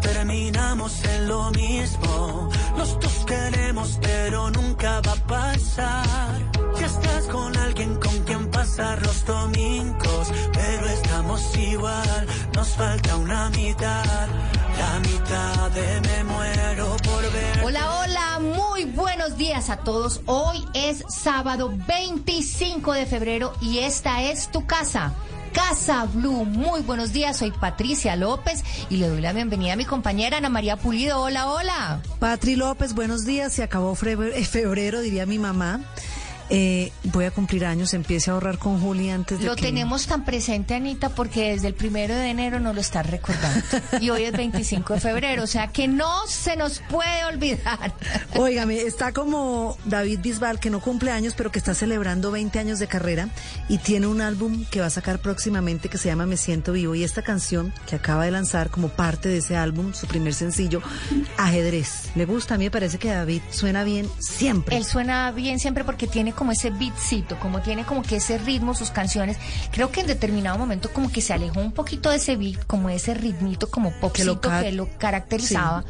Terminamos en lo mismo. Los dos queremos, pero nunca va a pasar. Ya estás con alguien con quien pasar los domingos, pero estamos igual. Nos falta una mitad, la mitad de me muero por ver. Hola, hola, muy buenos días a todos. Hoy es sábado 25 de febrero y esta es tu casa. Casa Blue, muy buenos días, soy Patricia López y le doy la bienvenida a mi compañera Ana María Pulido. Hola, hola. Patri López, buenos días. Se acabó febrero, diría mi mamá. Eh, voy a cumplir años, empiece a ahorrar con Juli antes de Lo que... tenemos tan presente, Anita, porque desde el primero de enero no lo está recordando. Y hoy es 25 de febrero, o sea que no se nos puede olvidar. Óigame, está como David Bisbal, que no cumple años, pero que está celebrando 20 años de carrera y tiene un álbum que va a sacar próximamente que se llama Me Siento Vivo. Y esta canción que acaba de lanzar como parte de ese álbum, su primer sencillo, Ajedrez. ¿Le gusta? A mí me parece que David suena bien siempre. Él suena bien siempre porque tiene como ese beatcito, como tiene como que ese ritmo, sus canciones. Creo que en determinado momento como que se alejó un poquito de ese beat, como ese ritmito como popcito lo ca- que lo caracterizaba.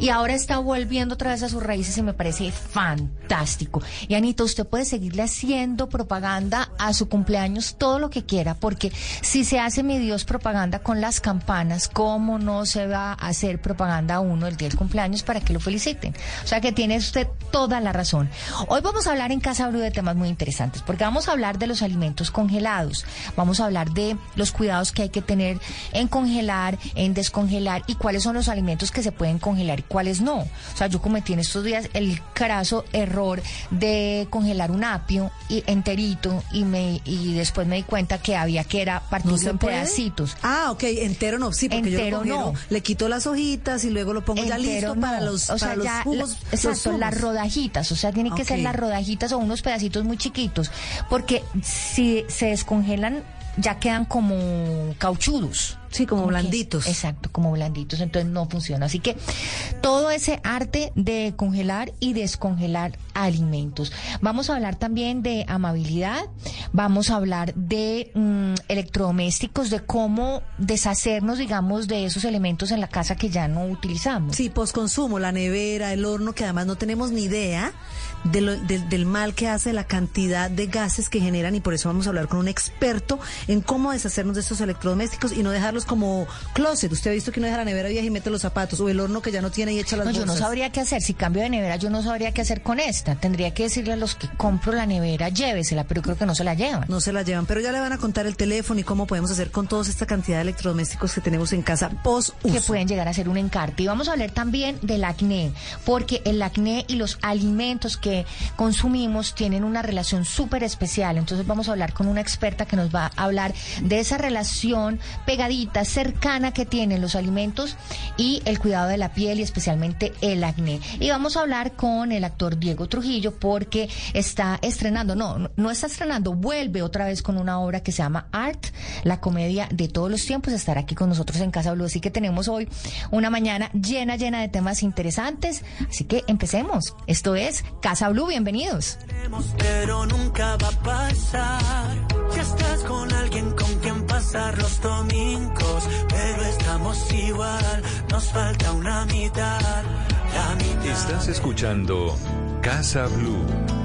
Y ahora está volviendo otra vez a sus raíces y me parece fantástico. Y Anita, usted puede seguirle haciendo propaganda a su cumpleaños todo lo que quiera, porque si se hace mi Dios propaganda con las campanas, ¿cómo no se va a hacer propaganda a uno el día del cumpleaños para que lo feliciten? O sea que tiene usted toda la razón. Hoy vamos a hablar en Casa Blue de temas muy interesantes, porque vamos a hablar de los alimentos congelados, vamos a hablar de los cuidados que hay que tener en congelar, en descongelar y cuáles son los alimentos que se pueden congelar cuáles no. O sea, yo cometí en estos días el carazo error de congelar un apio y enterito y me y después me di cuenta que había que era partirlo en puede? pedacitos. Ah, ok, entero no, sí, porque Entero yo lo congelo. no. Le quito las hojitas y luego lo pongo ya listo para los, o sea, para los jugos. la- los exacto, las rodajitas, o sea, tiene que ser las rodajitas o unos pedacitos muy chiquitos, porque si se descongelan ya quedan como cauchudos. Sí, como blanditos. exacto, como blanditos, entonces no funciona. Así que todo ese arte de congelar y descongelar alimentos. Vamos a hablar también de amabilidad, vamos a hablar de mm, electrodomésticos, de cómo deshacernos, digamos, de esos elementos en la casa que ya no utilizamos. Sí, posconsumo, la nevera, el horno, que además no tenemos ni idea de lo- del- del mal que hace la cantidad de gases que generan y por eso vamos a hablar con un experto en cómo deshacernos de estos electrodomésticos y no dejarlos como closet. Usted ha visto que uno deja la nevera vieja y mete los zapatos o el horno que ya no tiene y echa las No, yo no sabría qué hacer. Si cambio de nevera, yo no sabría qué hacer con esta. Tendría que decirle a los que compro la nevera, llévesela, pero creo que no se la llevan. No se la llevan, pero ya le van a contar el teléfono y cómo podemos hacer con toda esta cantidad de electrodomésticos que tenemos en casa post uso. que pueden llegar a ser un encarte. Y vamos a hablar también del acné, porque el acné y los alimentos que consumimos tienen una relación súper especial. Entonces vamos a hablar con una experta que nos va a hablar de esa relación pegadita, cercana que tienen los alimentos y el cuidado de la piel y especialmente el acné. Y vamos a hablar con el actor Diego Trujillo porque está estrenando, no, no- está estrenando, vuelve otra vez con una obra que se llama Art, la comedia de todos los tiempos, estará aquí con nosotros en Casa Blue. Así que tenemos hoy una mañana llena, llena de temas interesantes. Así que empecemos. Esto es Casa Blue, bienvenidos. Pero nunca va a pasar. Estás con alguien con pasar los domingos, pero estamos igual. Nos falta una mitad, la mitad. Estás escuchando Casa Blue.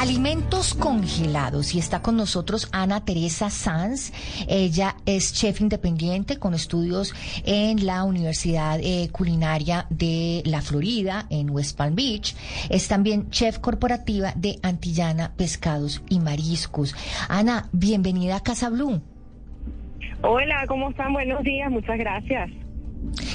Alimentos congelados y está con nosotros Ana Teresa Sanz. Ella es chef independiente con estudios en la Universidad eh, Culinaria de la Florida en West Palm Beach. Es también chef corporativa de Antillana Pescados y Mariscos. Ana, bienvenida a Casa Blue. Hola, ¿cómo están? Buenos días, muchas gracias.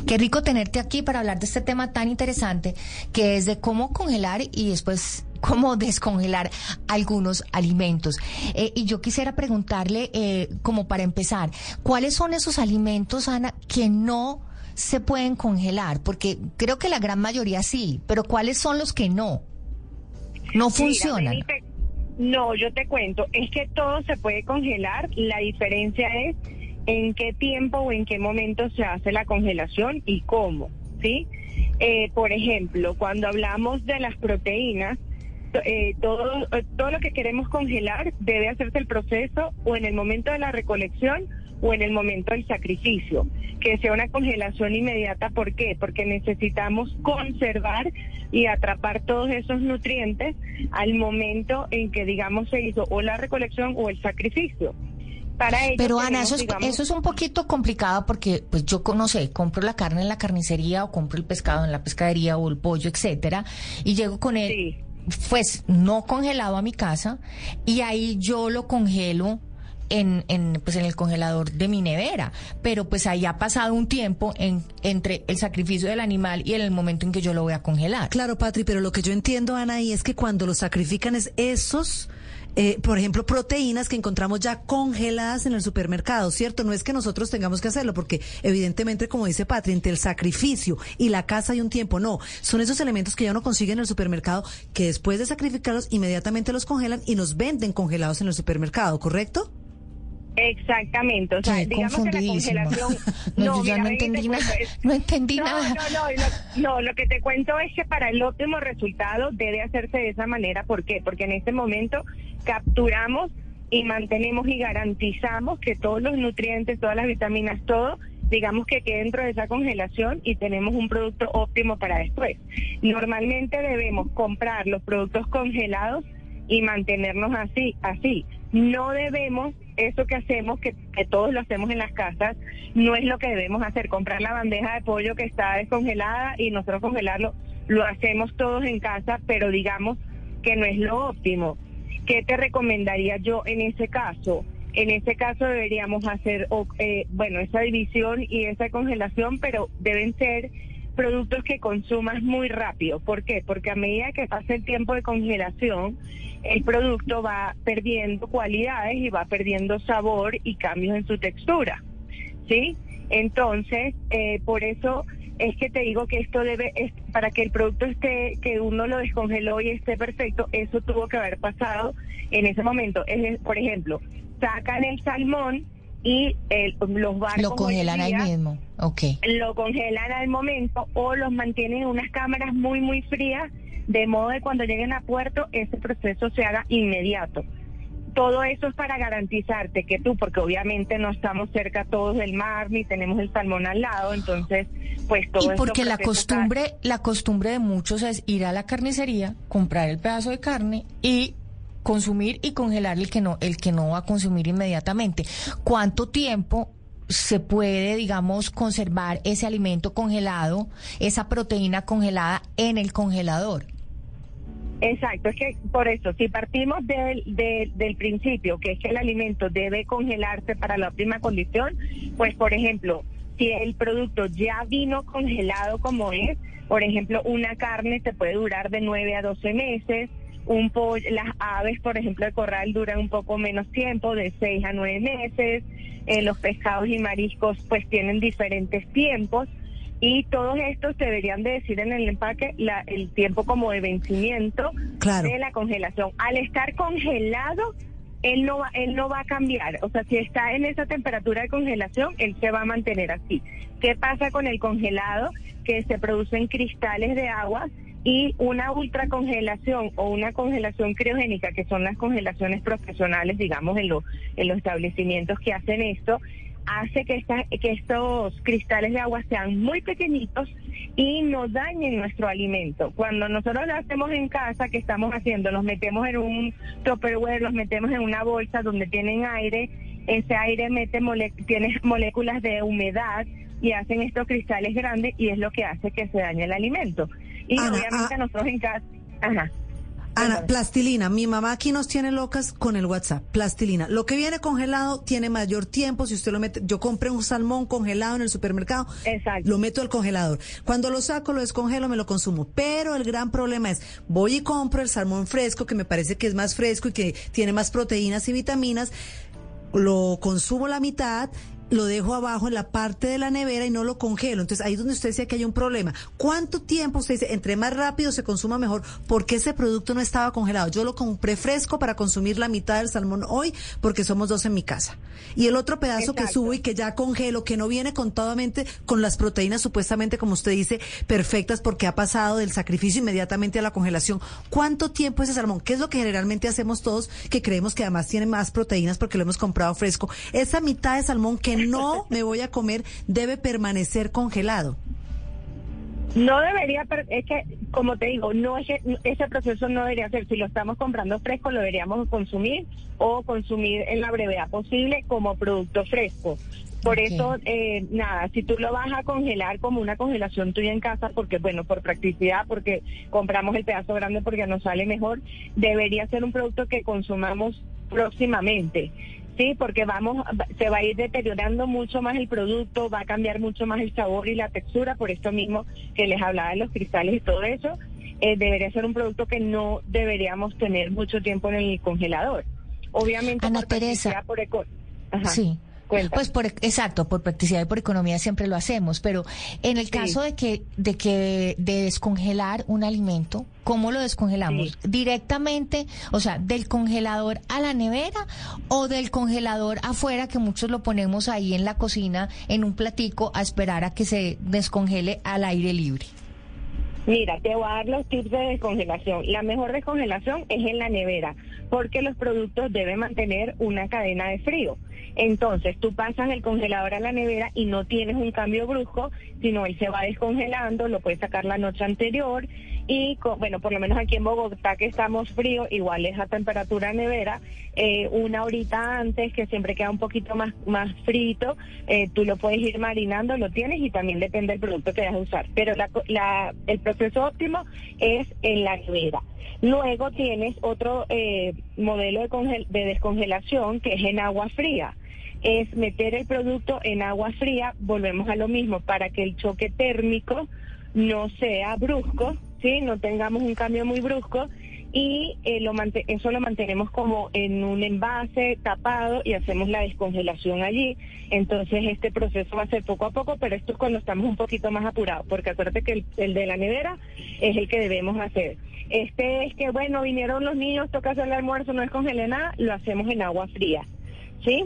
Qué rico tenerte aquí para hablar de este tema tan interesante que es de cómo congelar y después cómo descongelar algunos alimentos. Eh, y yo quisiera preguntarle, eh, como para empezar, ¿cuáles son esos alimentos, Ana, que no se pueden congelar? Porque creo que la gran mayoría sí, pero ¿cuáles son los que no? No funcionan. no, yo te cuento, es que todo se puede congelar, la diferencia es en qué tiempo o en qué momento se hace la congelación y cómo, ¿sí? Eh, por ejemplo, cuando hablamos de las proteínas, eh, todo, todo lo que queremos congelar debe hacerse el proceso o en el momento de la recolección o en el momento del sacrificio, que sea una congelación inmediata. ¿Por qué? Porque necesitamos conservar y atrapar todos esos nutrientes al momento en que, digamos, se hizo o la recolección o el sacrificio. Para Pero Ana, eso es, eso es un poquito complicado porque, pues yo no sé, compro la carne en la carnicería o compro el pescado en la pescadería o el pollo, etcétera, y llego con él, pues no congelado a mi casa y ahí yo lo congelo en, en, pues en el congelador de mi nevera, pero pues ahí ha pasado un tiempo en, entre el sacrificio del animal y el momento en que yo lo voy a congelar. Claro, Patri, pero lo que yo entiendo, Ana, y es que cuando lo sacrifican es esos eh, por ejemplo, proteínas que encontramos ya congeladas en el supermercado, ¿cierto? No es que nosotros tengamos que hacerlo, porque evidentemente, como dice Patri, entre el sacrificio y la casa hay un tiempo, no, son esos elementos que ya uno consigue en el supermercado que después de sacrificarlos inmediatamente los congelan y nos venden congelados en el supermercado, ¿correcto? Exactamente, o sea, digamos que la congelación... no, yo no entendí nada, no entendí nada. No, no, no, lo que te cuento es que para el óptimo resultado debe hacerse de esa manera, ¿por qué? Porque en este momento capturamos y mantenemos y garantizamos que todos los nutrientes, todas las vitaminas, todo, digamos que quede dentro de esa congelación y tenemos un producto óptimo para después. Normalmente debemos comprar los productos congelados y mantenernos así, así. No debemos, eso que hacemos, que, todos lo hacemos en las casas, no es lo que debemos hacer, comprar la bandeja de pollo que está descongelada y nosotros congelarlo, lo hacemos todos en casa, pero digamos que no es lo óptimo. ¿Qué te recomendaría yo en ese caso? En ese caso deberíamos hacer, eh, bueno, esa división y esa congelación, pero deben ser productos que consumas muy rápido. ¿Por qué? Porque a medida que pasa el tiempo de congelación, el producto va perdiendo cualidades y va perdiendo sabor y cambios en su textura. ¿Sí? Entonces, eh, por eso es que te digo que esto debe, para que el producto esté, que uno lo descongeló y esté perfecto, eso tuvo que haber pasado en ese momento. Es, por ejemplo, sacan el salmón y los barcos... Lo congelan ahí mismo, ok. Lo congelan al momento o los mantienen en unas cámaras muy, muy frías, de modo que cuando lleguen a puerto ese proceso se haga inmediato todo eso es para garantizarte que tú, porque obviamente no estamos cerca todos del mar ni tenemos el salmón al lado, entonces pues todo Y porque la costumbre, la costumbre de muchos es ir a la carnicería, comprar el pedazo de carne y consumir y congelar el que no el que no va a consumir inmediatamente. ¿Cuánto tiempo se puede, digamos, conservar ese alimento congelado, esa proteína congelada en el congelador? Exacto, es que por eso, si partimos del, del principio, que es que el alimento debe congelarse para la óptima condición, pues por ejemplo, si el producto ya vino congelado como es, por ejemplo, una carne te puede durar de 9 a 12 meses, un pollo, las aves, por ejemplo, de corral duran un poco menos tiempo, de 6 a 9 meses, eh, los pescados y mariscos pues tienen diferentes tiempos y todos estos deberían de decir en el empaque la, el tiempo como de vencimiento de la congelación. Al estar congelado, él no va, él no va a cambiar. O sea, si está en esa temperatura de congelación, él se va a mantener así. ¿Qué pasa con el congelado? Que se producen cristales de agua y una ultracongelación o una congelación criogénica, que son las congelaciones profesionales, digamos, en, en los establecimientos que hacen esto, hace que, que estos cristales de agua sean muy pequeñitos y no dañen nuestro alimento. Cuando nosotros lo hacemos en casa, ¿qué estamos haciendo? Los metemos en un topperware, los metemos en una bolsa donde tienen aire, ese aire mete tiene moléculas de humedad y hacen estos cristales grandes y es lo que hace que se dañe el alimento. Y obviamente ah. nosotros en casa... Ajá. Ana, plastilina. Mi mamá aquí nos tiene locas con el WhatsApp. Plastilina. Lo que viene congelado tiene mayor tiempo. Si usted lo mete, yo compré un salmón congelado en el supermercado. Exacto. Lo meto al congelador. Cuando lo saco, lo descongelo, me lo consumo. Pero el gran problema es, voy y compro el salmón fresco, que me parece que es más fresco y que tiene más proteínas y vitaminas. Lo consumo la mitad lo dejo abajo en la parte de la nevera y no lo congelo. Entonces ahí es donde usted decía que hay un problema. ¿Cuánto tiempo usted dice, entre más rápido se consuma mejor? porque ese producto no estaba congelado? Yo lo compré fresco para consumir la mitad del salmón hoy porque somos dos en mi casa. Y el otro pedazo que subo y que ya congelo, que no viene contadamente con las proteínas supuestamente, como usted dice, perfectas porque ha pasado del sacrificio inmediatamente a la congelación. ¿Cuánto tiempo ese salmón? ¿Qué es lo que generalmente hacemos todos que creemos que además tiene más proteínas porque lo hemos comprado fresco? Esa mitad de salmón que no me voy a comer debe permanecer congelado. No debería, es que, como te digo, no es que ese proceso no debería ser. Si lo estamos comprando fresco, lo deberíamos consumir o consumir en la brevedad posible como producto fresco. Por eso, eh, nada, si tú lo vas a congelar como una congelación tuya en casa, porque bueno, por practicidad, porque compramos el pedazo grande porque nos sale mejor, debería ser un producto que consumamos próximamente. Sí, porque vamos, se va a ir deteriorando mucho más el producto, va a cambiar mucho más el sabor y la textura, por esto mismo que les hablaba de los cristales y todo eso, eh, debería ser un producto que no deberíamos tener mucho tiempo en el congelador. Obviamente, Ana Teresa, por sí. Pues por exacto, por practicidad y por economía siempre lo hacemos, pero en el caso de que de que de descongelar un alimento, ¿cómo lo descongelamos? Directamente, o sea, del congelador a la nevera o del congelador afuera que muchos lo ponemos ahí en la cocina en un platico a esperar a que se descongele al aire libre. Mira, te voy a dar los tips de descongelación. La mejor descongelación es en la nevera, porque los productos deben mantener una cadena de frío. Entonces, tú pasas el congelador a la nevera y no tienes un cambio brusco, sino él se va descongelando, lo puedes sacar la noche anterior y, bueno, por lo menos aquí en Bogotá que estamos frío, igual es a temperatura nevera, eh, una horita antes, que siempre queda un poquito más, más frito, eh, tú lo puedes ir marinando, lo tienes y también depende del producto que vayas a usar. Pero el proceso óptimo es en la nevera. Luego tienes otro eh, modelo de, de descongelación que es en agua fría es meter el producto en agua fría, volvemos a lo mismo, para que el choque térmico no sea brusco, ¿sí? no tengamos un cambio muy brusco y eh, lo eso lo mantenemos como en un envase tapado y hacemos la descongelación allí. Entonces este proceso va a ser poco a poco, pero esto es cuando estamos un poquito más apurados, porque acuérdate que el, el de la nevera es el que debemos hacer. Este es que, bueno, vinieron los niños, toca hacer el almuerzo, no es congelé nada, lo hacemos en agua fría, ¿sí?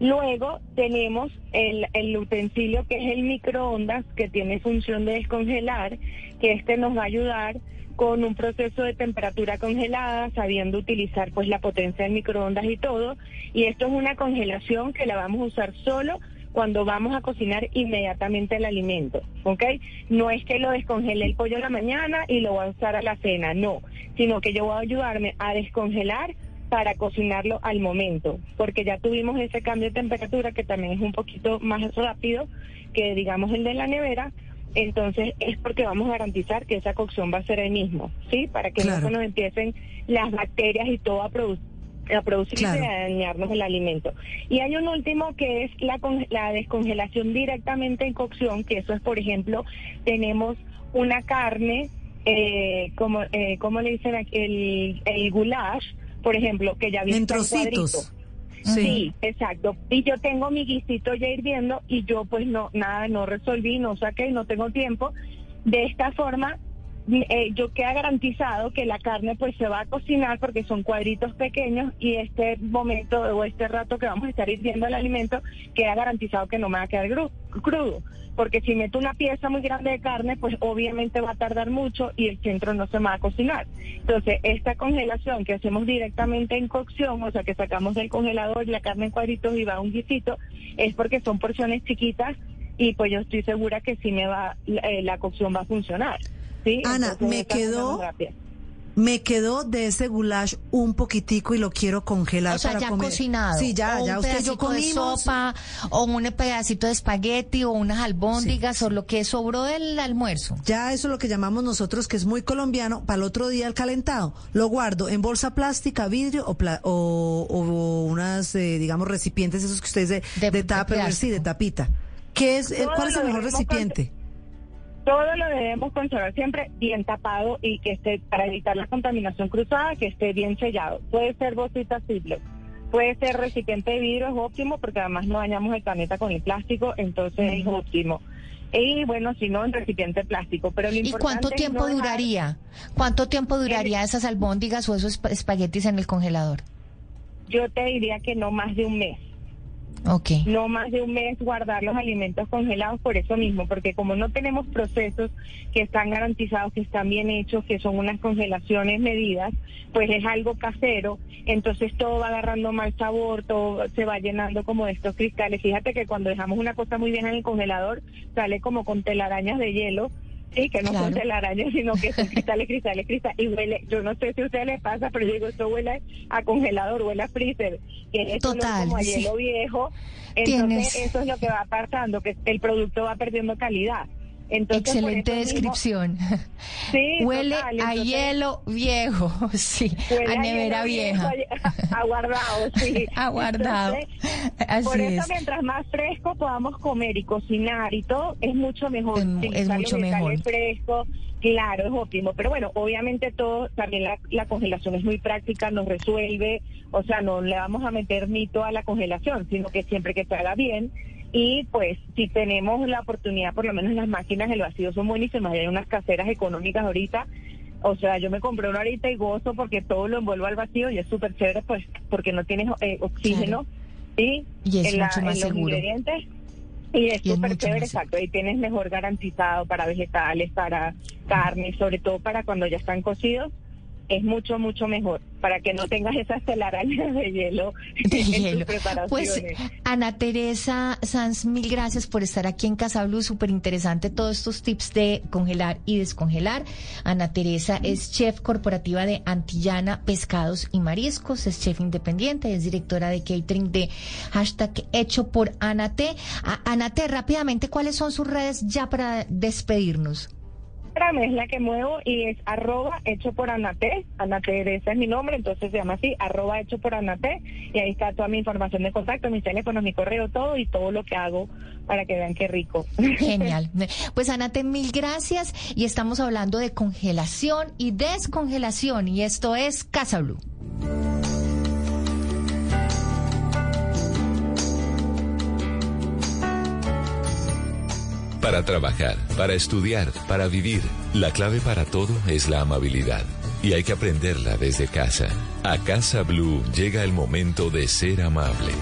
Luego tenemos el, el, utensilio que es el microondas, que tiene función de descongelar, que este nos va a ayudar con un proceso de temperatura congelada, sabiendo utilizar pues la potencia del microondas y todo. Y esto es una congelación que la vamos a usar solo cuando vamos a cocinar inmediatamente el alimento, ¿ok? No es que lo descongele el pollo en la mañana y lo voy a usar a la cena, no, sino que yo voy a ayudarme a descongelar para cocinarlo al momento, porque ya tuvimos ese cambio de temperatura que también es un poquito más rápido que digamos el de la nevera, entonces es porque vamos a garantizar que esa cocción va a ser el mismo, ¿sí? Para que no se nos empiecen las bacterias y todo a, a producirse y a dañarnos el alimento. Y hay un último que es la, la descongelación directamente en cocción, que eso es, por ejemplo, tenemos una carne, eh, como, eh, como le dicen aquí, el, el goulash, por ejemplo, que ya viene en trocitos. Sí. exacto. Y yo tengo mi guisito ya hirviendo y yo pues no, nada, no resolví, no saqué, no tengo tiempo. De esta forma, eh, yo queda garantizado que la carne pues se va a cocinar porque son cuadritos pequeños y este momento o este rato que vamos a estar hirviendo el alimento queda garantizado que no me va a quedar crudo porque si meto una pieza muy grande de carne, pues obviamente va a tardar mucho y el centro no se va a cocinar. Entonces, esta congelación que hacemos directamente en cocción, o sea, que sacamos del congelador la carne en cuadritos y va a un guisito, es porque son porciones chiquitas y pues yo estoy segura que sí me va, la, eh, cocción va a funcionar. ¿Sí? Ana, me quedó... Me quedó de ese goulash un poquitico y lo quiero congelar O sea, para ya comer. cocinado. Sí, ya, o ya un usted y yo pedacito de comimos. sopa, o un pedacito de espagueti, o unas albóndigas, o lo que sobró del almuerzo. Ya eso es lo que llamamos nosotros, que es muy colombiano, para el otro día el calentado. Lo guardo en bolsa plástica, vidrio o, pla- o, o unas, eh, digamos, recipientes, esos que ustedes de, De- de, de tupperware, sí, de tapita. ¿Qué es, eh, Todo ¿Cuál es el mejor recipiente? Todo lo debemos conservar siempre bien tapado y que esté, para evitar la contaminación cruzada, que esté bien sellado. Puede ser bolsita Ziploc, puede ser recipiente de vidrio, es óptimo porque además no dañamos el planeta con el plástico, entonces es óptimo. Y bueno, si no, en recipiente plástico. Pero lo ¿Y cuánto tiempo no duraría? ¿Cuánto tiempo duraría esas albóndigas o esos espa- espaguetis en el congelador? Yo te diría que no más de un mes. No más de un mes guardar los alimentos congelados por eso mismo, porque como no tenemos procesos que están garantizados, que están bien hechos, que son unas congelaciones medidas, pues es algo casero, entonces todo va agarrando mal sabor, todo se va llenando como de estos cristales. Fíjate que cuando dejamos una cosa muy bien en el congelador, sale como con telarañas de hielo. Sí, que no son Claro. telarañas, sino que son cristales, cristales, cristales. Y huele, yo no sé si a ustedes les pasa, pero yo digo, esto huele a congelador, huele a freezer. Que es Total, como a sí. hielo viejo. Tienes- Entonces, eso es lo que va pasando, que el producto va perdiendo calidad. Entonces, Excelente mismo- descripción. sí, Huele total, a entonces, hielo viejo, sí, a nevera vieja. Aguardado, sí. Aguardado. Por eso, es. mientras más fresco podamos comer y cocinar y todo, es mucho mejor. Es mucho mejor. frescos, claro, es óptimo. Pero bueno, obviamente todo, también la, la congelación es muy práctica, nos resuelve. O sea, no le vamos a meter mito a la congelación, sino que siempre que se haga bien. Y pues, si tenemos la oportunidad, por lo menos las máquinas del vacío son buenísimas. Hay unas caseras económicas ahorita. O sea, yo me compré una ahorita y gozo porque todo lo envuelvo al vacío y es súper chévere, pues, porque no tienes eh, oxígeno. Y es en, la- en los seguro. ingredientes. Y es súper chévere, exacto. Y tienes mejor garantizado para vegetales, para carne, sobre todo para cuando ya están cocidos. Es mucho, mucho mejor para que no tengas esas telarañas de hielo de en tus hielo. preparaciones. Pues Ana Teresa Sanz, mil gracias por estar aquí en Casa Blue, súper interesante todos estos tips de congelar y descongelar. Ana Teresa es chef corporativa de Antillana Pescados y Mariscos, es chef independiente, es directora de catering de hashtag hecho por Anate. Anate, rápidamente, ¿cuáles son sus redes ya para despedirnos? Instagram es la que muevo y es arroba hecho por Anate. Anate, ese es mi nombre, entonces se llama así, arroba hecho por Anate. Y ahí está toda mi información de contacto, mis teléfonos, mi correo, todo y todo lo que hago para que vean qué rico. Genial. Pues Anate, mil gracias y estamos hablando de congelación y descongelación y esto es Casa Blue. Para trabajar, para estudiar, para vivir, la clave para todo es la amabilidad. Y hay que aprenderla desde casa. A Casa Blue llega el momento de ser amable.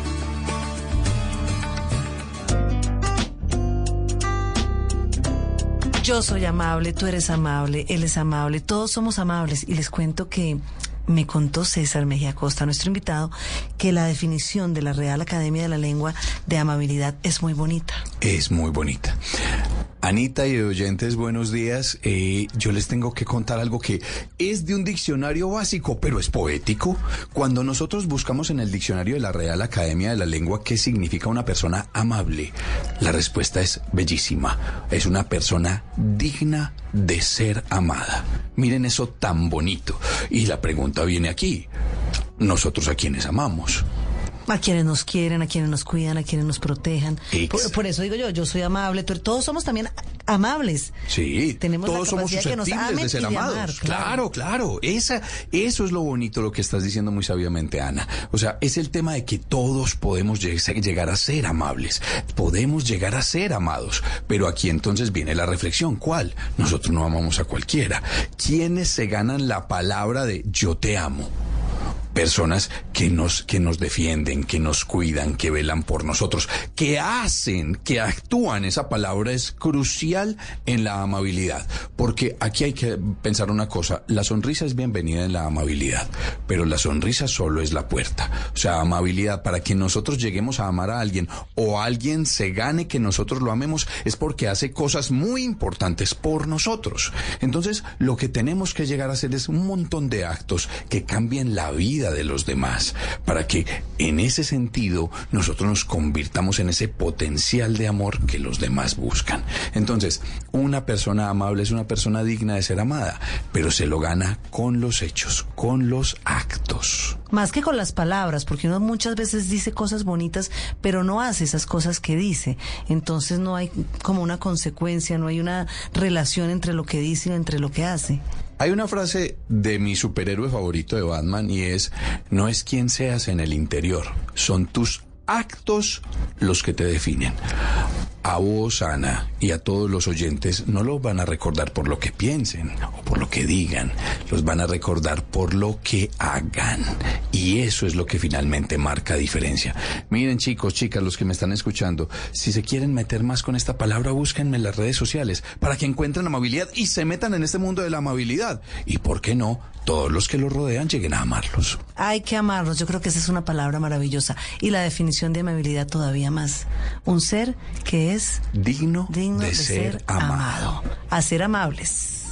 Yo soy amable, tú eres amable, él es amable, todos somos amables. Y les cuento que me contó César Mejía Costa, nuestro invitado, que la definición de la Real Academia de la Lengua de amabilidad es muy bonita. Es muy bonita. Anita y oyentes, buenos días. Eh, yo les tengo que contar algo que es de un diccionario básico, pero es poético. Cuando nosotros buscamos en el diccionario de la Real Academia de la Lengua qué significa una persona amable, la respuesta es bellísima. Es una persona digna de ser amada. Miren eso tan bonito. Y la pregunta viene aquí. Nosotros a quienes amamos. A quienes nos quieren, a quienes nos cuidan, a quienes nos protejan. Por, por eso digo yo, yo soy amable, todos somos también amables. Sí, Tenemos la todos somos capacidad que nos susceptibles amen de ser de amados. amar, claro, claro. Esa, eso es lo bonito lo que estás diciendo muy sabiamente, Ana. O sea, es el tema de que todos podemos lleg- llegar a ser amables, podemos llegar a ser amados. Pero aquí entonces viene la reflexión. ¿Cuál? Nosotros no amamos a cualquiera. ¿Quiénes se ganan la palabra de yo te amo? Personas que nos, que nos defienden, que nos cuidan, que velan por nosotros, que hacen, que actúan. Esa palabra es crucial en la amabilidad, porque aquí hay que pensar una cosa, la sonrisa es bienvenida en la amabilidad, pero la sonrisa solo es la puerta. O sea, amabilidad para que nosotros lleguemos a amar a alguien o alguien se gane que nosotros lo amemos es porque hace cosas muy importantes por nosotros. Entonces, lo que tenemos que llegar a hacer es un montón de actos que cambien la vida de los demás para que en ese sentido nosotros nos convirtamos en ese potencial de amor que los demás buscan. Entonces, una persona amable es una persona digna de ser amada, pero se lo gana con los hechos, con los actos. Más que con las palabras, porque uno muchas veces dice cosas bonitas, pero no hace esas cosas que dice. Entonces no hay como una consecuencia, no hay una relación entre lo que dice y entre lo que hace. Hay una frase de mi superhéroe favorito de Batman y es, no es quien seas en el interior, son tus actos los que te definen. A vos, Ana, y a todos los oyentes, no los van a recordar por lo que piensen o por lo que digan, los van a recordar por lo que hagan. Y eso es lo que finalmente marca diferencia. Miren chicos, chicas, los que me están escuchando, si se quieren meter más con esta palabra, búsquenme en las redes sociales para que encuentren amabilidad y se metan en este mundo de la amabilidad. Y por qué no, todos los que los rodean lleguen a amarlos. Hay que amarlos, yo creo que esa es una palabra maravillosa. Y la definición de amabilidad todavía más. Un ser que es Digno, digno de, ser, amado. A ser amables.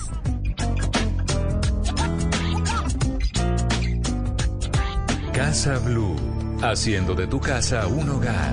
Casa Blue, haciendo de tu casa un hogar.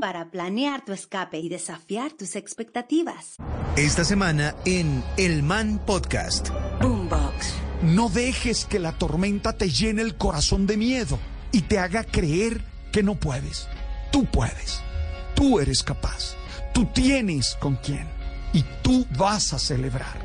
para planear tu escape y desafiar tus expectativas. Esta semana en El Man Podcast. Boombox. No dejes que la tormenta te llene el corazón de miedo y te haga creer que no puedes. Tú puedes. Tú eres capaz. Tú tienes con quién. Y tú vas a celebrar.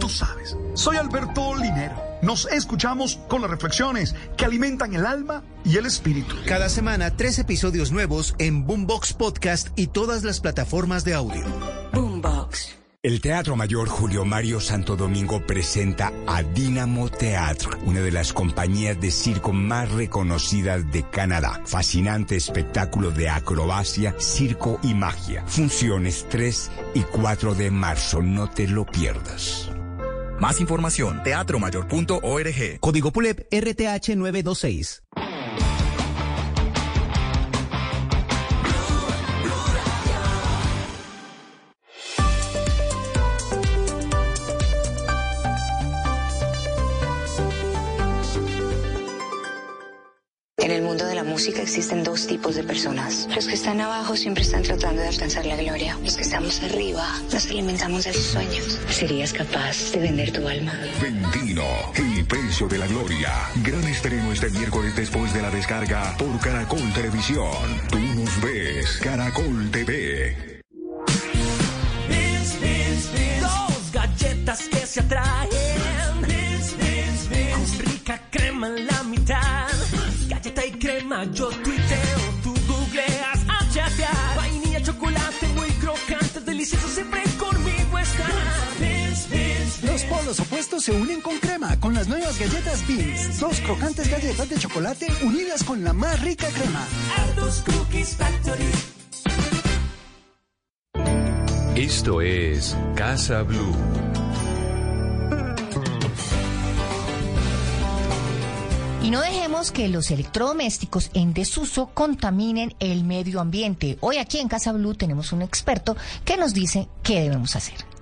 Tú sabes. Soy Alberto Linero. Nos escuchamos con las reflexiones que alimentan el alma y el espíritu. Cada semana tres episodios nuevos en Boombox Podcast y todas las plataformas de audio. Boombox. El Teatro Mayor Julio Mario Santo Domingo presenta a Dynamo Teatro, una de las compañías de circo más reconocidas de Canadá. Fascinante espectáculo de acrobacia, circo y magia. Funciones 3 y 4 de marzo, no te lo pierdas. Más información, teatromayor.org. Código PULEP RTH 926. Música existen dos tipos de personas. Los que están abajo siempre están tratando de alcanzar la gloria. Los que estamos arriba nos alimentamos de sus sueños. ¿Serías capaz de vender tu alma? Ventino, el precio de la gloria. Gran estreno este miércoles después de la descarga por Caracol Televisión. Tú nos ves, Caracol TV. Dos galletas que se atraen. Nuevas galletas Beans. Dos crocantes galletas de chocolate unidas con la más rica crema. Aldos Cookies Factory. Esto es Casa Blue. Y no dejemos que los electrodomésticos en desuso contaminen el medio ambiente. Hoy aquí en Casa Blue tenemos un experto que nos dice qué debemos hacer.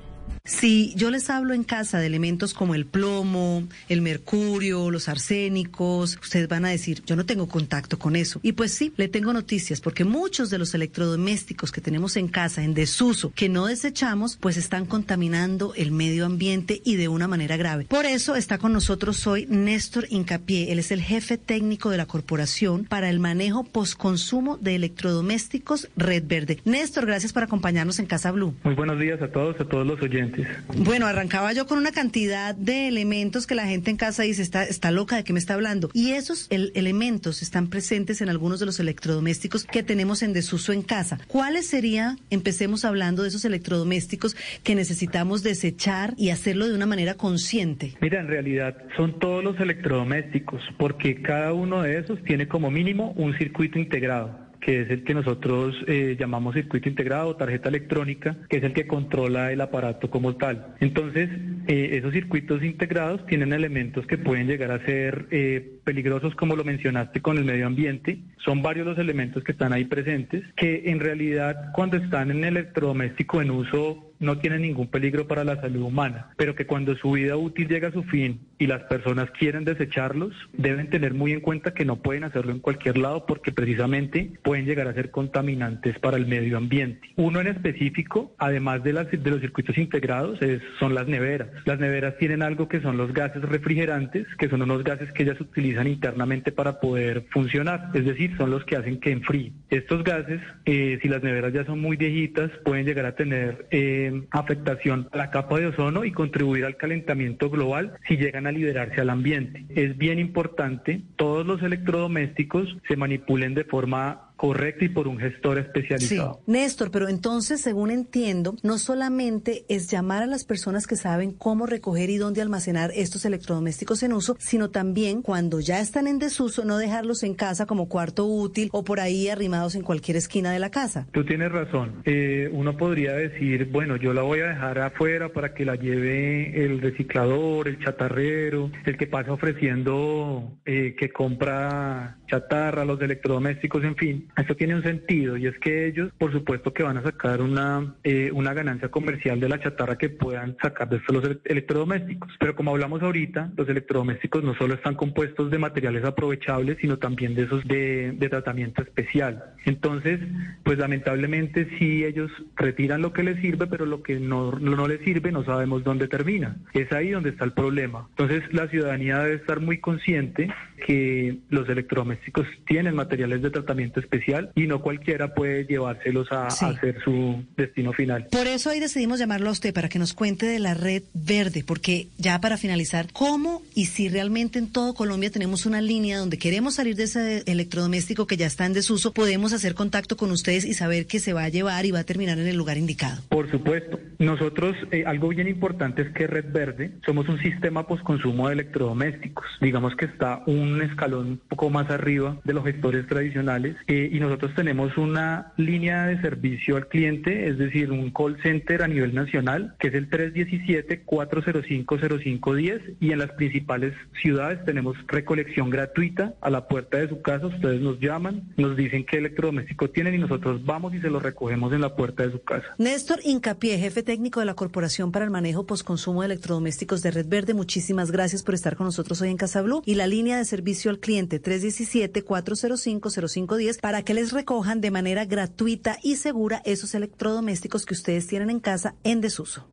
Si yo les hablo en casa de elementos como el plomo, el mercurio, los arsénicos, ustedes van a decir, yo no tengo contacto con eso. Y pues sí, le tengo noticias, porque muchos de los electrodomésticos que tenemos en casa en desuso, que no desechamos, pues están contaminando el medio ambiente y de una manera grave. Por eso está con nosotros hoy Néstor Incapié. Él es el jefe técnico de la corporación para el manejo postconsumo de electrodomésticos Red Verde. Néstor, gracias por acompañarnos en Casa Blue. Muy buenos días a todos, a todos los oyentes. Bueno, arrancaba yo con una cantidad de elementos que la gente en casa dice, está, está loca de qué me está hablando. Y esos elementos están presentes en algunos de los electrodomésticos que tenemos en desuso en casa. ¿Cuáles serían, empecemos hablando de esos electrodomésticos que necesitamos desechar y hacerlo de una manera consciente? Mira, en realidad son todos los electrodomésticos, porque cada uno de esos tiene como mínimo un circuito integrado que es el que nosotros eh, llamamos circuito integrado, tarjeta electrónica, que es el que controla el aparato como tal. Entonces, eh, esos circuitos integrados tienen elementos que pueden llegar a ser eh, peligrosos, como lo mencionaste, con el medio ambiente. Son varios los elementos que están ahí presentes, que en realidad cuando están en el electrodoméstico en uso no tienen ningún peligro para la salud humana, pero que cuando su vida útil llega a su fin y las personas quieren desecharlos, deben tener muy en cuenta que no pueden hacerlo en cualquier lado porque precisamente pueden llegar a ser contaminantes para el medio ambiente. Uno en específico, además de, las, de los circuitos integrados, son las neveras. Las neveras tienen algo que son los gases refrigerantes, que son unos gases que ellas utilizan internamente para poder funcionar, es decir, son los que hacen que enfríe. Estos gases, eh, si las neveras ya son muy viejitas, pueden llegar a tener... Eh, afectación a la capa de ozono y contribuir al calentamiento global si llegan a liberarse al ambiente. Es bien importante, todos los electrodomésticos se manipulen de forma correcto y por un gestor especializado. Sí. Néstor, pero entonces, según entiendo, no solamente es llamar a las personas que saben cómo recoger y dónde almacenar estos electrodomésticos en uso, sino también cuando ya están en desuso, no dejarlos en casa como cuarto útil o por ahí arrimados en cualquier esquina de la casa. Tú tienes razón. Eh, uno podría decir, bueno, yo la voy a dejar afuera para que la lleve el reciclador, el chatarrero, el que pasa ofreciendo eh, que compra chatarra, los electrodomésticos, en fin. Esto tiene un sentido y es que ellos, por supuesto, que van a sacar una, eh, una ganancia comercial de la chatarra que puedan sacar de estos los electrodomésticos. Pero como hablamos ahorita, los electrodomésticos no solo están compuestos de materiales aprovechables, sino también de esos de, tratamiento especial. Entonces, pues lamentablemente sí ellos retiran lo que les sirve, pero lo que no, no les sirve no sabemos dónde termina. Es ahí donde está el problema. Entonces, la ciudadanía debe estar muy consciente que los electrodomésticos tienen materiales de tratamiento especial y no cualquiera puede llevárselos a, hacer su destino final. Por eso hoy decidimos llamarlo a usted para que nos cuente de la red verde, porque ya para finalizar, ¿cómo y si realmente en todo Colombia tenemos una línea donde queremos salir de ese electrodoméstico que ya está en desuso, podemos hacer contacto con ustedes y saber que se va a llevar y va a terminar en el lugar indicado? Por supuesto. Nosotros, eh, algo bien importante es que Red Verde somos un sistema postconsumo de electrodomésticos. Digamos que está un un escalón un poco más arriba de los gestores tradicionales eh, y nosotros tenemos una línea de servicio al cliente, es decir, un call center a nivel nacional que es el 317-405-0510 y en las principales ciudades tenemos recolección gratuita a la puerta de su casa, ustedes nos llaman, nos dicen qué electrodoméstico tienen y nosotros vamos y se lo recogemos en la puerta de su casa. Néstor Incapié, jefe técnico de la Corporación para el Manejo Postconsumo de Electrodomésticos de Red Verde, muchísimas gracias por estar con nosotros hoy en Casa y la línea de servicio al cliente 317-405-0510 para que les recojan de manera gratuita y segura esos electrodomésticos que ustedes tienen en casa en desuso.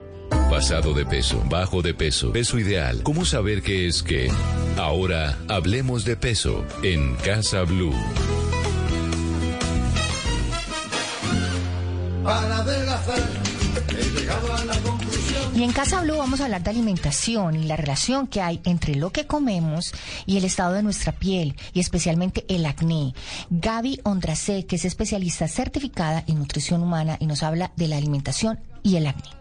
Pasado de peso, bajo de peso, peso ideal. ¿Cómo saber qué es qué? Ahora hablemos de peso en Casa Blue. Y en Casa Blue vamos a hablar de alimentación y la relación que hay entre lo que comemos y el estado de nuestra piel y especialmente el acné. Gaby Ondrace, que es especialista certificada en nutrición humana y nos habla de la alimentación y el acné.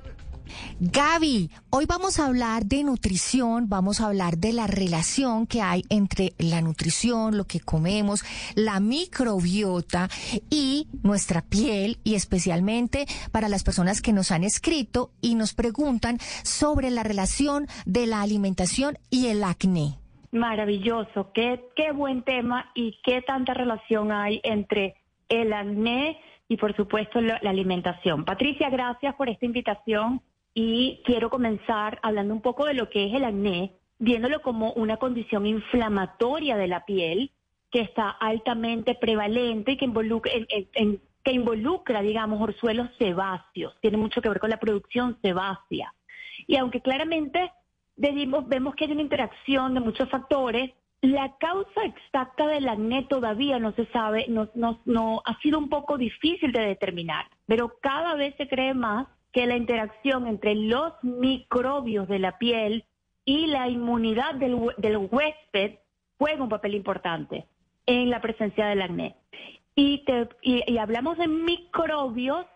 Gaby, hoy vamos a hablar de nutrición, vamos a hablar de la relación que hay entre la nutrición, lo que comemos, la microbiota y nuestra piel y especialmente para las personas que nos han escrito y nos preguntan sobre la relación de la alimentación y el acné. Maravilloso, qué, qué buen tema y qué tanta relación hay entre el acné y por supuesto la alimentación. Patricia, gracias por esta invitación y quiero comenzar hablando un poco de lo que es el acné, viéndolo como una condición inflamatoria de la piel que está altamente prevalente y que involucra, que involucra, digamos, orzuelos sebáceos. Tiene mucho que ver con la producción sebácea. Y aunque claramente vemos que hay una interacción de muchos factores, la causa exacta del acné todavía no se sabe, no, no, no ha sido un poco difícil de determinar, pero cada vez se cree más que la interacción entre los microbios de la piel y la inmunidad del, del huésped juega un papel importante en la presencia del acné. Y, te, y, hablamos de microbios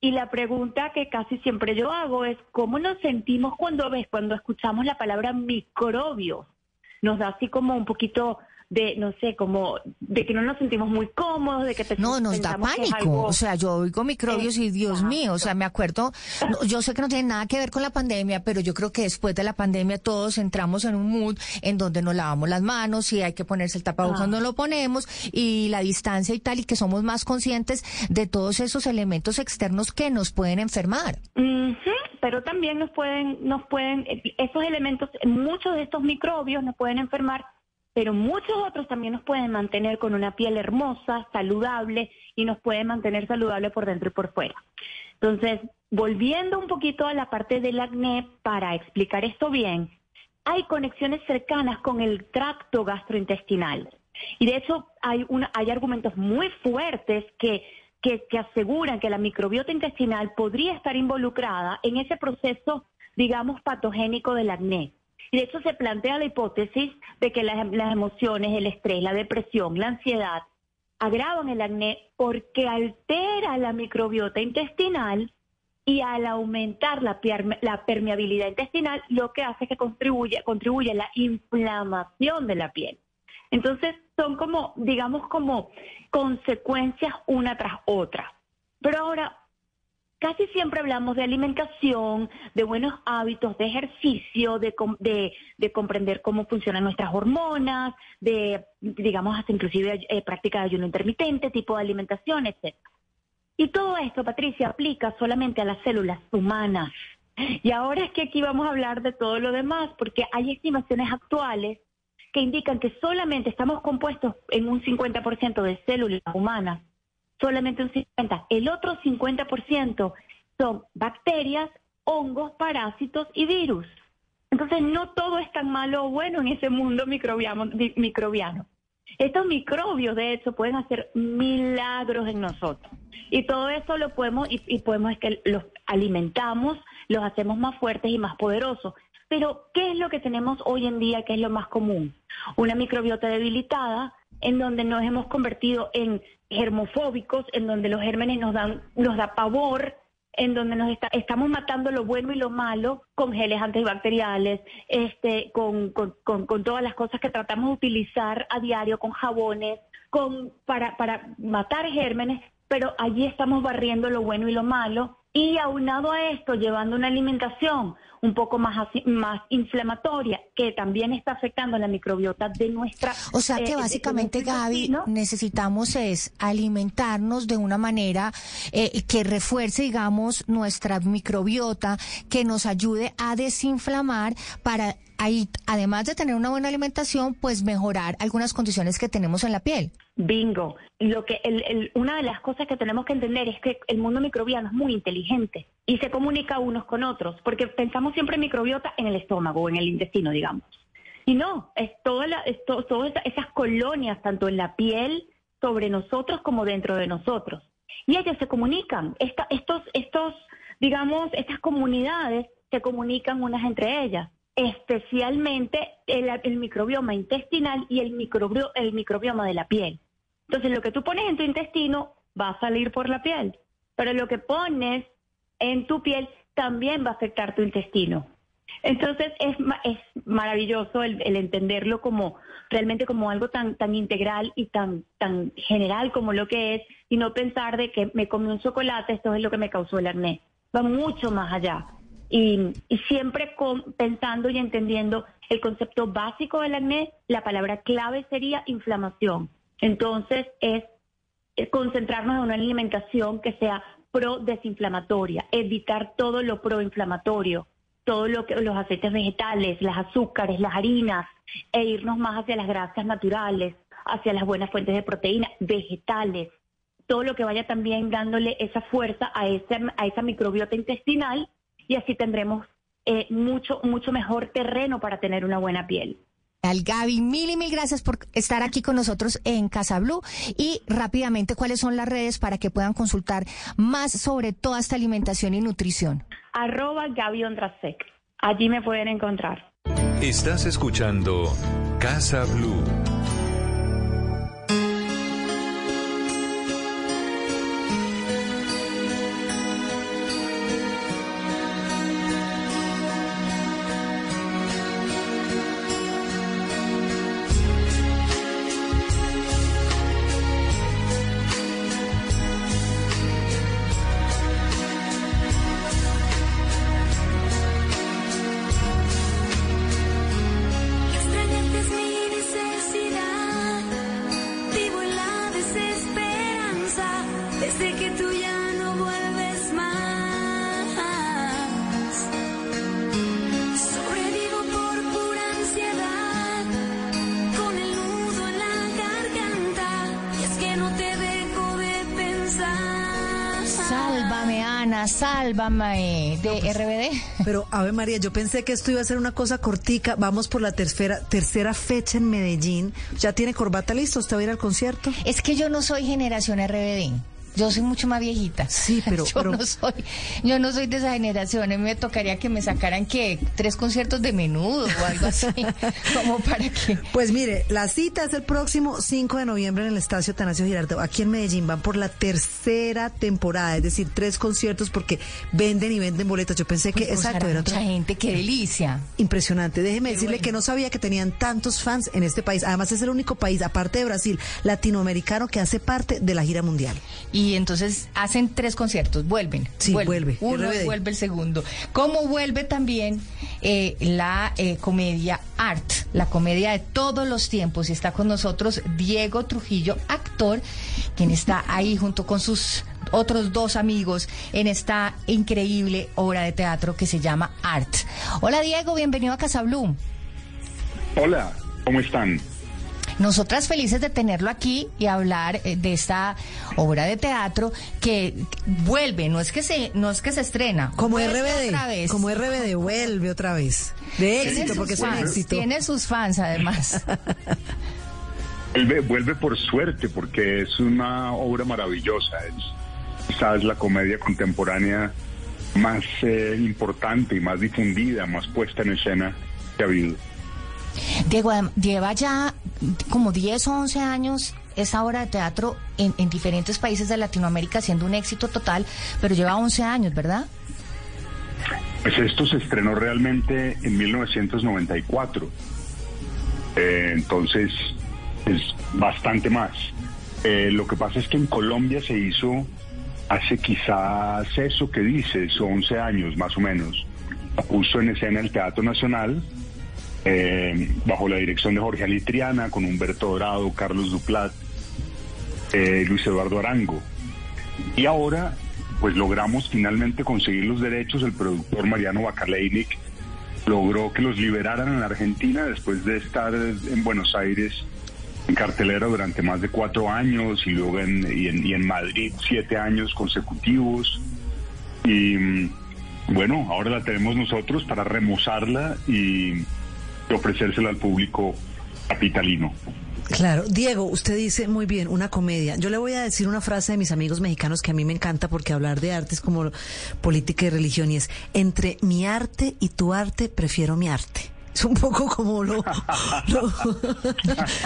y la pregunta que casi siempre yo hago es, ¿cómo nos sentimos cuando ves, cuando escuchamos la palabra microbios? Nos da así como un poquito de, no sé, como de que no nos sentimos muy cómodos, de que te No, nos da pánico. O sea, yo oigo microbios y Dios mío, o sea, me acuerdo, yo sé que no tiene nada que ver con la pandemia, pero yo creo que después de la pandemia todos entramos en un mood en donde nos lavamos las manos y hay que ponerse el tapabocas cuando lo ponemos y la distancia y tal, y que somos más conscientes de todos esos elementos externos que nos pueden enfermar. pero también nos pueden, nos pueden, esos elementos, muchos de estos microbios nos pueden enfermar pero muchos otros también nos pueden mantener con una piel hermosa, saludable y nos pueden mantener saludable por dentro y por fuera. Entonces, volviendo un poquito a la parte del acné, para explicar esto bien, hay conexiones cercanas con el tracto gastrointestinal. Y de hecho, hay, hay argumentos muy fuertes que, que, que aseguran que la microbiota intestinal podría estar involucrada en ese proceso, digamos, patogénico del acné. Y de hecho se plantea la hipótesis de que las, emociones, el estrés, la depresión, la ansiedad agravan el acné porque altera la microbiota intestinal y al aumentar la, la, permeabilidad intestinal, lo que hace es que contribuye, contribuye a la inflamación de la piel. Entonces, son como, digamos, como consecuencias una tras otra. Pero ahora, Casi siempre hablamos de alimentación, de buenos hábitos, de ejercicio, de, de, comprender cómo funcionan nuestras hormonas, de, digamos, hasta inclusive eh, práctica de ayuno intermitente, tipo de alimentación, etc. Y todo esto, Patricia, aplica solamente a las células humanas. Y ahora es que aquí vamos a hablar de todo lo demás, porque hay estimaciones actuales que indican que solamente estamos compuestos en un 50% de células humanas solamente un 50%. El otro 50% son bacterias, hongos, parásitos y virus. Entonces, no todo es tan malo o bueno en ese mundo microbiano. Estos microbios, de hecho, pueden hacer milagros en nosotros. Y todo eso lo podemos, y, y podemos es que los alimentamos, los hacemos más fuertes y más poderosos. Pero, ¿qué es lo que tenemos hoy en día que es lo más común? Una microbiota debilitada, en donde nos hemos convertido en germofóbicos, en donde los gérmenes nos dan, nos da pavor, en donde nos estamos matando lo bueno y lo malo con geles antibacteriales, este, con, con, con, todas las cosas que tratamos de utilizar a diario, con jabones, con, para, para matar gérmenes, pero allí estamos barriendo lo bueno y lo malo y aunado a esto, llevando una alimentación un poco más, más inflamatoria, que también está afectando la microbiota de nuestra... O sea que eh, básicamente, Gaby, necesitamos es alimentarnos de una manera eh, que refuerce, digamos, nuestra microbiota, que nos ayude a desinflamar para ahí, además de tener una buena alimentación, pues mejorar algunas condiciones que tenemos en la piel. Bingo. Lo que el, una de las cosas que tenemos que entender es que el mundo microbiano es muy inteligente y se comunica unos con otros, porque pensamos siempre en microbiota en el estómago o en el intestino, digamos. Y no, es toda todas esas colonias, tanto en la piel, sobre nosotros como dentro de nosotros. Y ellas se comunican. estos, estos, digamos, estas comunidades se comunican unas entre ellas especialmente el, microbioma intestinal y el, microbio, el microbioma de la piel. Entonces, lo que tú pones en tu intestino va a salir por la piel, pero lo que pones en tu piel también va a afectar tu intestino. Entonces, es, es maravilloso el, entenderlo como realmente como algo tan, tan integral y tan, tan general como lo que es, y no pensar de que me comí un chocolate, esto es lo que me causó el acné. Va mucho más allá y, siempre pensando y entendiendo el concepto básico del acné, la palabra clave sería inflamación. Entonces es, concentrarnos en una alimentación que sea pro desinflamatoria, evitar todo lo proinflamatorio, todo lo que los aceites vegetales, las azúcares, las harinas, e irnos más hacia las grasas naturales, hacia las buenas fuentes de proteína, vegetales, todo lo que vaya también dándole esa fuerza a esa, a esa microbiota intestinal y así tendremos eh, mucho, mucho mejor terreno para tener una buena piel. Al Gaby, mil y mil gracias por estar aquí con nosotros en Casa Blue. Y rápidamente, ¿cuáles son las redes para que puedan consultar más sobre toda esta alimentación y nutrición? Arroba Gaby. Allí me pueden encontrar. Estás escuchando Casa Blue. Sálvame de RBD. Pero, Ave María, yo pensé que esto iba a ser una cosa cortica. Vamos por la tercera, tercera fecha en Medellín. ¿Ya tiene corbata listo? ¿Usted va a ir al concierto? Es que yo no soy generación RBD. Yo soy mucho más viejita. Sí, pero- yo pero- no soy, yo no soy de esa generación. A mí me tocaría que me sacaran que tres conciertos de menudo o algo así, como para que. Pues mire, la cita es el próximo 5 de noviembre en el Estadio Tanasio Girardot, aquí en Medellín. Van por la tercera temporada, es decir, tres conciertos porque venden y venden boletos. Yo pensé que, Pues, exacto, era mucha otra- gente, qué delicia. Impresionante. Déjeme Qué decirle bueno. que no sabía que tenían tantos fans en este país. Además, es el único país, aparte de Brasil, latinoamericano que hace parte de la gira mundial. Y entonces hacen tres conciertos, vuelven. Sí, vuelve, Uno y RBD. vuelve el segundo. Como vuelve también eh, la eh, comedia Art, la comedia de todos los tiempos. Y está con nosotros Diego Trujillo, actor, quien está ahí junto con sus otros dos amigos en esta increíble obra de teatro que se llama Art. Hola Diego, bienvenido a Casa Blue. Hola, ¿cómo están? Nosotras felices de tenerlo aquí y hablar eh, de esta obra de teatro que vuelve, no es que se, no es que se estrena. Como RBD, otra vez. como RBD, vuelve otra vez. De éxito, porque es un fans, éxito. Tiene sus fans además. Vuelve, vuelve por suerte porque es una obra maravillosa. Es quizás la comedia contemporánea más eh, importante y más difundida, más puesta en escena que ha habido. Diego, lleva ya como 10 o 11 años esa obra de teatro en, en diferentes países de Latinoamérica siendo un éxito total, pero lleva 11 años, ¿verdad? Pues esto se estrenó realmente en 1994. Eh, entonces es bastante más. Eh, lo que pasa es que en Colombia se hizo hace quizás eso que dices, 11 años más o menos. Puso en escena el Teatro Nacional eh, bajo la dirección de Jorge Alitriana, con Humberto Dorado, Carlos Duplat, eh, Luis Eduardo Arango. Y ahora, pues logramos finalmente conseguir los derechos. El productor Mariano Bacaleinic logró que los liberaran en la Argentina después de estar en Buenos Aires en cartelera durante más de cuatro años y luego en, y en Madrid siete años consecutivos. Y mm, bueno, ahora la tenemos nosotros para remozarla y ofrecérsela al público capitalino. Claro, Diego, usted dice muy bien, una comedia. Yo le voy a decir una frase de mis amigos mexicanos que a mí me encanta porque hablar de arte es como política y religión y es, entre mi arte y tu arte, prefiero mi arte. Es un poco como lo... lo-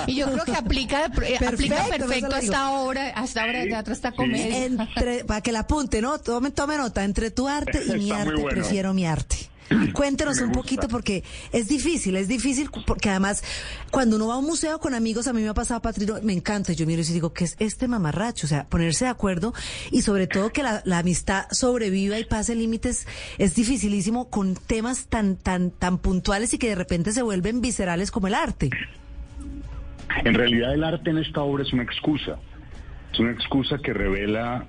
Y yo creo que aplica, eh, Perfecto, aplica por eso perfecto lo a digo. esta obra, a esta obra de teatro, a esta comedia. Entre, para que la apunte, ¿no? Tome, tome nota, entre tu arte y mi Está arte, bueno. prefiero mi arte. Cuéntenos un poquito porque es difícil, es difícil porque además cuando uno va a un museo con amigos, a mí me ha pasado, Patrino, me encanta, yo miro y digo, ¿qué es este mamarracho? O sea, ponerse de acuerdo y sobre todo que la, la amistad sobreviva y pase límites es dificilísimo con temas tan, tan, tan puntuales y que de repente se vuelven viscerales como el arte. En realidad el arte en esta obra es una excusa. Es una excusa que revela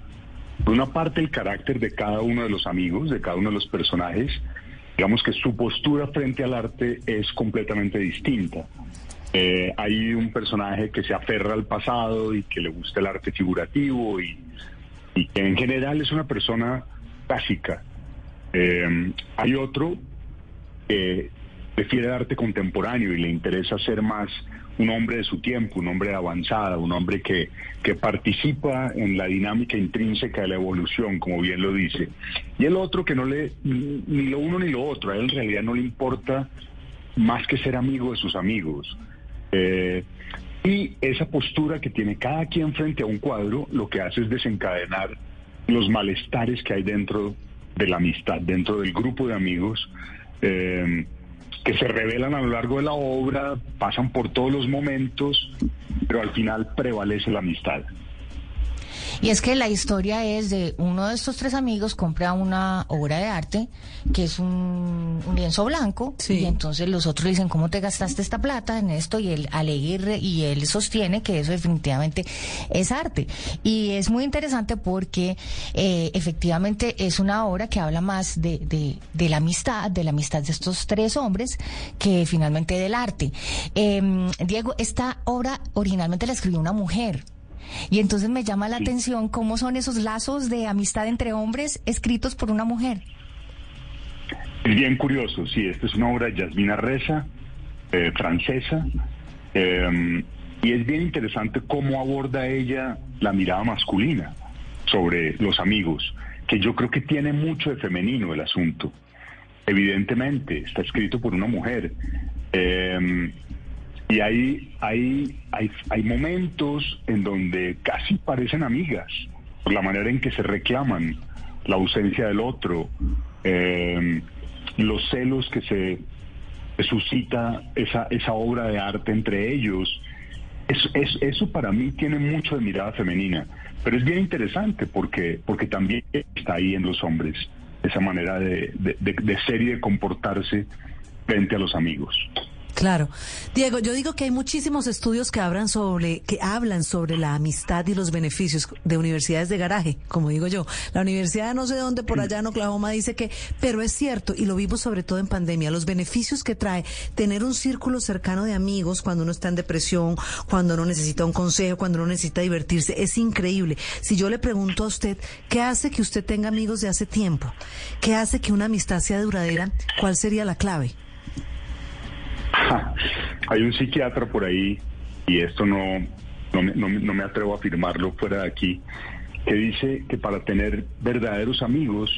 por una parte el carácter de cada uno de los amigos, de cada uno de los personajes, digamos que su postura frente al arte es completamente distinta. Eh, hay un personaje que se aferra al pasado y que le gusta el arte figurativo y, que en general es una persona clásica. Eh, hay otro que prefiere el arte contemporáneo y le interesa ser más un hombre de su tiempo, un hombre de avanzada, un hombre que, que participa en la dinámica intrínseca de la evolución, como bien lo dice. Y el otro que no le, ni lo uno ni lo otro, a él en realidad no le importa más que ser amigo de sus amigos. Eh, y esa postura que tiene cada quien frente a un cuadro lo que hace es desencadenar los malestares que hay dentro de la amistad, dentro del grupo de amigos. Eh, que se revelan a lo largo de la obra, pasan por todos los momentos, pero al final prevalece la amistad. Y es que la historia es de uno de estos tres amigos compra una obra de arte que es un, lienzo blanco y entonces los otros dicen cómo te gastaste esta plata en esto y él alegre y él sostiene que eso definitivamente es arte. Y es muy interesante porque eh, efectivamente es una obra que habla más de, de, la amistad de la amistad de estos tres hombres que finalmente del arte. Em, Diego esta obra originalmente la escribió una mujer y entonces me llama la atención cómo son esos lazos de amistad entre hombres escritos por una mujer. Es bien curioso, sí, esta es una obra de Yasmina Reza, eh, francesa, em, y es bien interesante cómo aborda ella la mirada masculina sobre los amigos, que yo creo que tiene mucho de femenino el asunto. Evidentemente, está escrito por una mujer. Eh, y hay, hay, hay, hay momentos en donde casi parecen amigas, por la manera en que se reclaman la ausencia del otro, eh, los celos que se, suscita esa, esa obra de arte entre ellos. Es, eso para mí tiene mucho de mirada femenina, pero es bien interesante porque, porque también está ahí en los hombres, esa manera de, de ser y de comportarse frente a los amigos. Claro. Diego, yo digo que hay muchísimos estudios que hablan sobre, que hablan sobre la amistad y los beneficios de universidades de garaje, como digo yo. La universidad no sé dónde por allá en Oklahoma dice que, pero es cierto, y lo vimos sobre todo en pandemia, los beneficios que trae tener un círculo cercano de amigos cuando uno está en depresión, cuando uno necesita un consejo, cuando uno necesita divertirse, es increíble. Si yo le pregunto a usted, ¿qué hace que usted tenga amigos de hace tiempo? ¿Qué hace que una amistad sea duradera? ¿Cuál sería la clave? Hay un psiquiatra por ahí, y esto no, no, me atrevo a afirmarlo fuera de aquí, que dice que para tener verdaderos amigos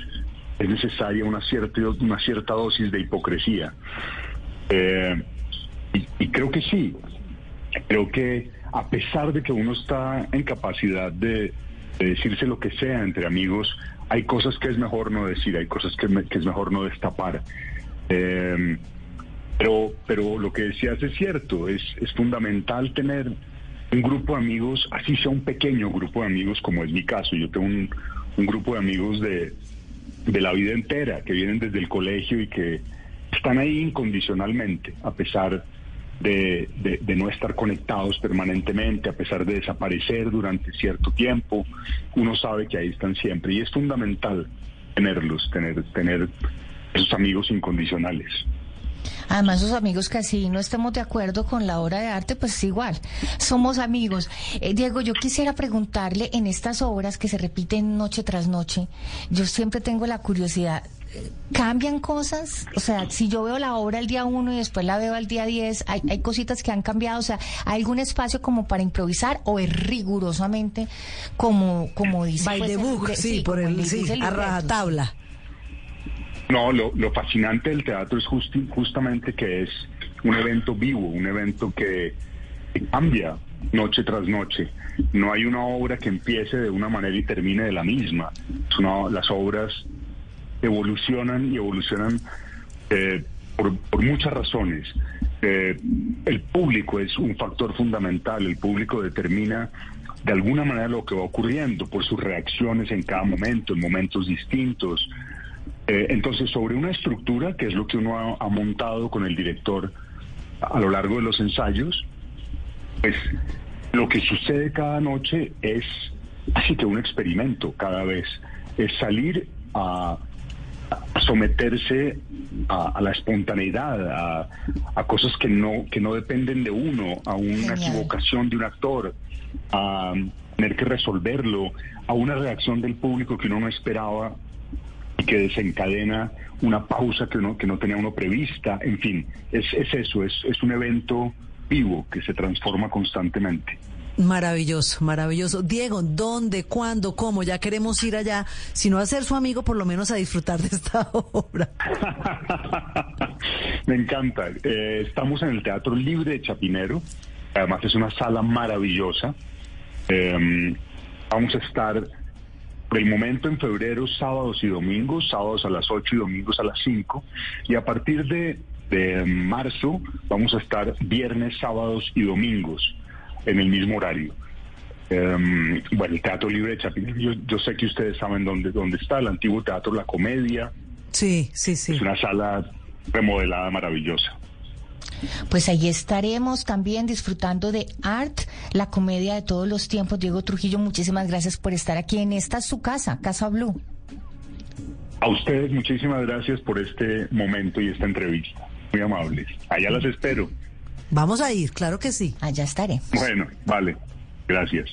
es necesaria una cierta, una cierta dosis de hipocresía. Eh, y, creo que sí, creo que a pesar de que uno está en capacidad de, decirse lo que sea entre amigos, hay cosas que es mejor no decir, hay cosas que, que es mejor no destapar. Eh, pero, pero lo que decías es cierto, es, es fundamental tener un grupo de amigos, así sea un pequeño grupo de amigos, como es mi caso. Yo tengo un, grupo de amigos de, de la vida entera, que vienen desde el colegio y que están ahí incondicionalmente, a pesar de, de, no estar conectados permanentemente, a pesar de desaparecer durante cierto tiempo, uno sabe que ahí están siempre. Y es fundamental tenerlos, tener, tener esos amigos incondicionales. Además, sus amigos que así no estemos de acuerdo con la obra de arte, pues es igual, somos amigos. Eh, Diego, yo quisiera preguntarle en estas obras que se repiten noche tras noche, yo siempre tengo la curiosidad, ¿cambian cosas? O sea, si yo veo la obra el día 1 y después la veo al día 10, ¿hay, ¿hay cositas que han cambiado? O sea, ¿hay algún espacio como para improvisar o es rigurosamente como, como dice? By the book, sí, por el, sí, a rajatabla. No, lo, fascinante del teatro es justamente que es un evento vivo, un evento que, cambia noche tras noche. No hay una obra que empiece de una manera y termine de la misma. las obras evolucionan y evolucionan eh, por, muchas razones. Eh, el público es un factor fundamental, el público determina de alguna manera lo que va ocurriendo por sus reacciones en cada momento, en momentos distintos. Eh, entonces, sobre una estructura, que es lo que uno ha, montado con el director a lo largo de los ensayos, pues lo que sucede cada noche es así que un experimento cada vez, es salir a, a someterse a, a la espontaneidad, a, a cosas que no, que no dependen de uno, a una Genial. equivocación de un actor, a tener que resolverlo, a una reacción del público que uno no esperaba y que desencadena una pausa que no, que no tenía uno prevista. En fin, es, es eso, es, es un evento vivo que se transforma constantemente. Maravilloso, maravilloso. Diego, ¿dónde, cuándo, cómo? Ya queremos ir allá, si no a ser su amigo, por lo menos a disfrutar de esta obra. Me encanta. Eh, estamos en el Teatro Libre de Chapinero. Además es una sala maravillosa. Eh, vamos a estar por el momento en febrero, sábados y domingos, sábados a las 8 y domingos a las 5. Y a partir de, de marzo vamos a estar viernes, sábados y domingos en el mismo horario. Eh, bueno, el Teatro Libre de Chapinero, yo, yo sé que ustedes saben dónde, dónde está, el antiguo Teatro La Comedia. Sí, sí, sí. Es una sala remodelada maravillosa. Pues ahí estaremos también disfrutando de Art, la comedia de todos los tiempos. Diego Trujillo, muchísimas gracias por estar aquí en esta su casa, Casa Blue. A ustedes muchísimas gracias por este momento y esta entrevista. Muy amables. Allá las espero. Vamos a ir, claro que sí. Allá estaré. Bueno, vale. Gracias.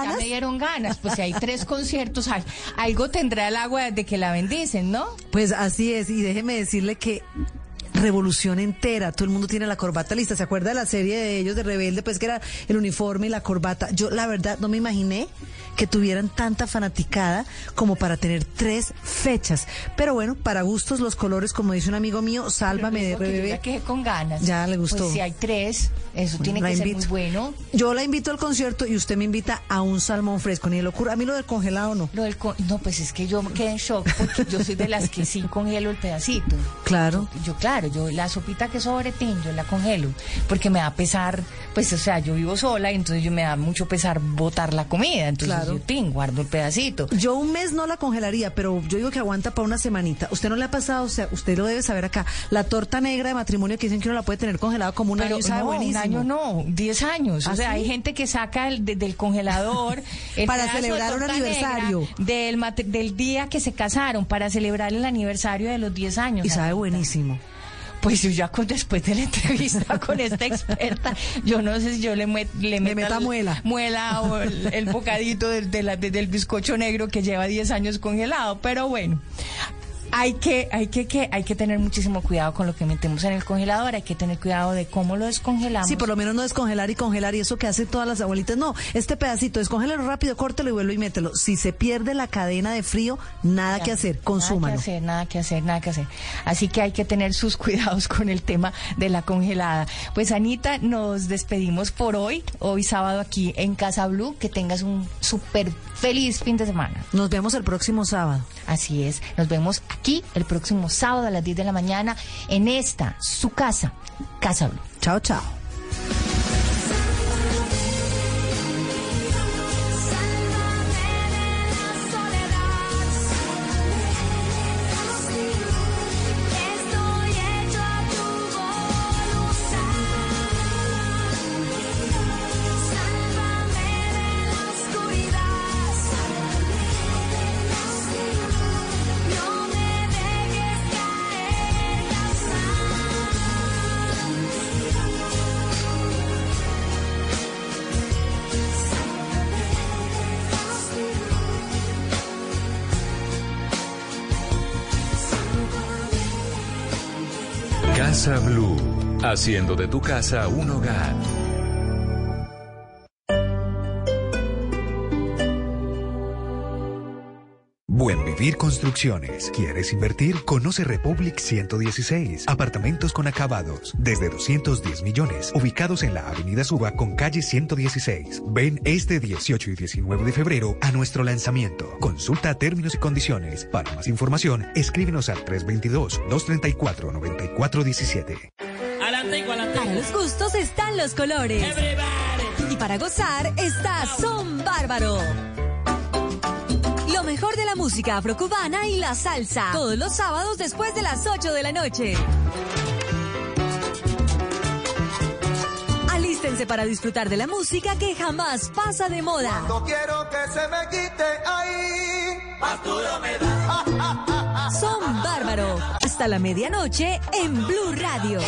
Ganas? Ya me dieron ganas. Pues si hay tres conciertos, ay, algo tendrá el agua de que la bendicen, ¿no? Pues así es, y déjeme decirle que revolución entera, todo el mundo tiene la corbata lista, ¿se acuerda de la serie de ellos de Rebelde? Pues que era el uniforme y la corbata. Yo la verdad no me imaginé que tuvieran tanta fanaticada como para tener tres fechas. Pero bueno, para gustos los colores, como dice un amigo mío, sálvame de Digo que quedé con ganas. Ya le gustó. Pues si hay tres, eso tiene que ser muy bueno. Yo la invito al concierto y usted me invita a un salmón fresco, ni locura. A mí lo del congelado no. Lo del con- no, pues es que yo me quedé en shock porque yo soy de las que sí congelo el pedacito. Claro. Yo, claro, yo la sopita que sobretín, yo la congelo, porque me da pesar, pues, o sea, yo vivo sola y entonces yo me da mucho pesar botar la comida, entonces Claro. Guardo el pedacito. Yo un mes no la congelaría, pero yo digo que aguanta para una semanita. ¿Usted no le ha pasado? O sea, usted lo debe saber acá. La torta negra de matrimonio que dicen que uno la puede tener congelada como un Pero año sabe no, buenísimo. un año no, 10 años. ¿Ah, o sea, sí? hay gente que saca el, de- del congelador el Para de celebrar un aniversario. Del, del día que se casaron, para celebrar el aniversario de los 10 años. Y sabe buenísimo. Pues yo ya con, después de la entrevista con esta experta, yo no sé si yo le, mue- le meta meta el- muela. muela o el, el bocadito del, de la- de- del bizcocho negro que lleva 10 años congelado. Pero bueno, hay que, hay que, que, hay que tener muchísimo cuidado con lo que metemos en el congelador, hay que tener cuidado de cómo lo descongelamos. Sí, por lo menos no descongelar y congelar y eso que hacen todas las abuelitas. No, este pedacito, descongélalo rápido, córtelo y vuelvo y mételo. Si se pierde la cadena de frío, nada Ya, que hacer, Nada consúmalo. que hacer, nada que hacer, nada que hacer. Así que hay que tener sus cuidados con el tema de la congelada. Pues Anita, nos despedimos por hoy, hoy sábado aquí en Casa Blue. Que tengas un súper feliz fin de semana. Nos vemos el próximo sábado. Así es, nos vemos aquí el próximo sábado a las 10 de la mañana en esta, su casa, Casa Blue. Chao, chao. Casa Blue, haciendo de tu casa un hogar. Construcciones. ¿Quieres invertir? Conoce Republic 116. Apartamentos con acabados. Desde 210 millones. Ubicados en la Avenida Suba con calle 116. Ven este 18 y 19 de febrero a nuestro lanzamiento. Consulta términos y condiciones. Para más información, escríbenos al 322-234-9417. Para los gustos están los colores. Y para gozar está Son Bárbaro. Lo mejor de la música afrocubana y la salsa. Todos los sábados después de las 8 de la noche. Alístense para disfrutar de la música que jamás pasa de moda. No quiero que se me quite ahí. Me da. Son Bárbaro. Hasta la medianoche en Blue Radio.